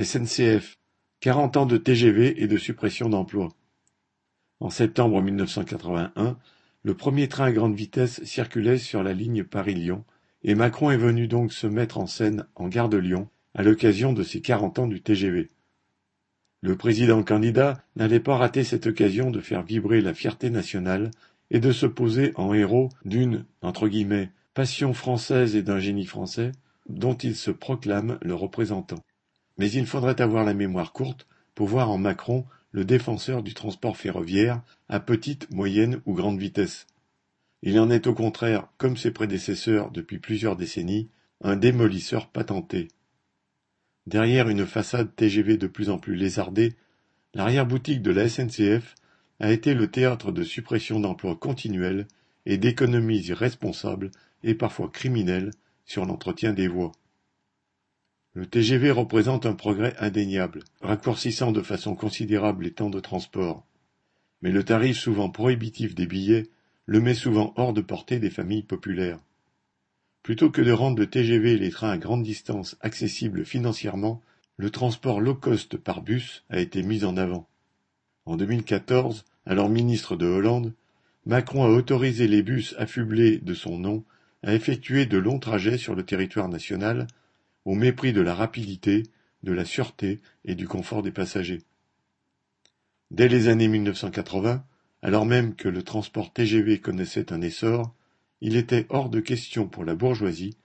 SNCF, quarante ans de TGV et de suppression d'emplois. En septembre 1981, le premier train à grande vitesse circulait sur la ligne Paris-Lyon, et Macron est venu donc se mettre en scène en gare de Lyon à l'occasion de ses quarante ans du TGV. Le président candidat n'allait pas rater cette occasion de faire vibrer la fierté nationale et de se poser en héros d'une entre guillemets passion française et d'un génie français dont il se proclame le représentant. Mais il faudrait avoir la mémoire courte pour voir en Macron le défenseur du transport ferroviaire à petite, moyenne ou grande vitesse. Il en est au contraire, comme ses prédécesseurs depuis plusieurs décennies, un démolisseur patenté. Derrière une façade TGV de plus en plus lézardée, l'arrière-boutique de la SNCF a été le théâtre de suppression d'emplois continuels et d'économies irresponsables et parfois criminelles sur l'entretien des voies. Le TGV représente un progrès indéniable, raccourcissant de façon considérable les temps de transport. Mais le tarif souvent prohibitif des billets le met souvent hors de portée des familles populaires. Plutôt que de rendre le TGV et les trains à grande distance accessibles financièrement, le transport low cost par bus a été mis en avant. En 2014, alors ministre de Hollande, Macron a autorisé les bus affublés de son nom à effectuer de longs trajets sur le territoire national au mépris de la rapidité, de la sûreté et du confort des passagers. Dès les années 1980, alors même que le transport TGV connaissait un essor, il était hors de question pour la bourgeoisie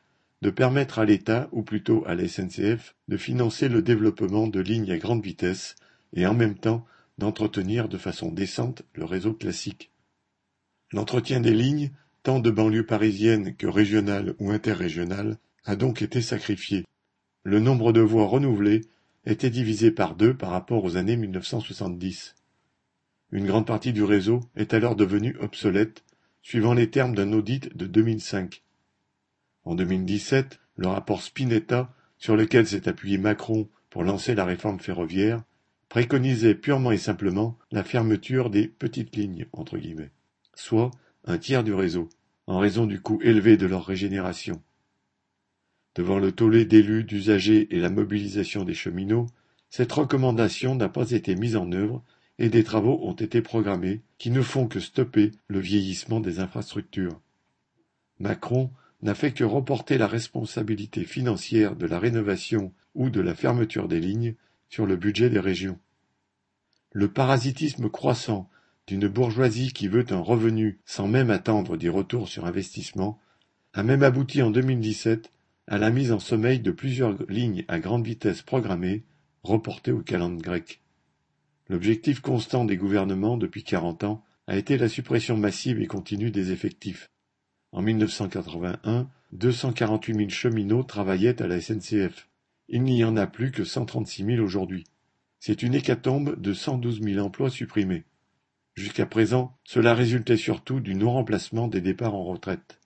de permettre à l'État, ou plutôt à la SNCF, de financer le développement de lignes à grande vitesse et en même temps d'entretenir de façon décente le réseau classique. L'entretien des lignes, tant de banlieues parisiennes que régionales ou interrégionales, a donc été sacrifié. Le nombre de voies renouvelées était divisé par deux par rapport aux années 1970. Une grande partie du réseau est alors devenue obsolète, suivant les termes d'un audit de 2005. En 2017, le rapport Spinetta, sur lequel s'est appuyé Macron pour lancer la réforme ferroviaire, préconisait purement et simplement la fermeture des petites lignes, entre guillemets, soit un tiers du réseau, en raison du coût élevé de leur régénération. Devant le tollé d'élus, d'usagers et la mobilisation des cheminots, cette recommandation n'a pas été mise en œuvre et des travaux ont été programmés qui ne font que stopper le vieillissement des infrastructures. Macron n'a fait que reporter la responsabilité financière de la rénovation ou de la fermeture des lignes sur le budget des régions. Le parasitisme croissant d'une bourgeoisie qui veut un revenu sans même attendre des retours sur investissement a même abouti en 2017 à la mise en sommeil de plusieurs lignes à grande vitesse programmées, reportées au calendrier grec. L'objectif constant des gouvernements depuis quarante ans a été la suppression massive et continue des effectifs. En 1981, 248 000 cheminots travaillaient à la SNCF. Il n'y en a plus que 136 000 aujourd'hui. C'est une hécatombe de 112 000 emplois supprimés. Jusqu'à présent, cela résultait surtout du non-remplacement des départs en retraite.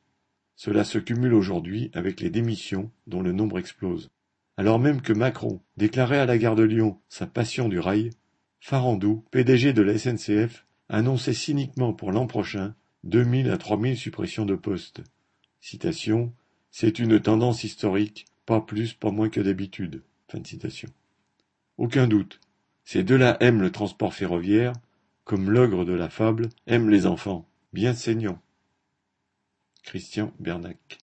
Cela se cumule aujourd'hui avec les démissions dont le nombre explose. Alors même que Macron déclarait à la gare de Lyon sa passion du rail, Farandou, PDG de la SNCF, annonçait cyniquement pour l'an prochain 2000 à 3000 suppressions de postes. Citation C'est une tendance historique, pas plus, pas moins que d'habitude. Fin citation. Aucun doute. Ces deux-là aiment le transport ferroviaire, comme l'ogre de la fable aime les enfants, bien saignants. Christian Bernac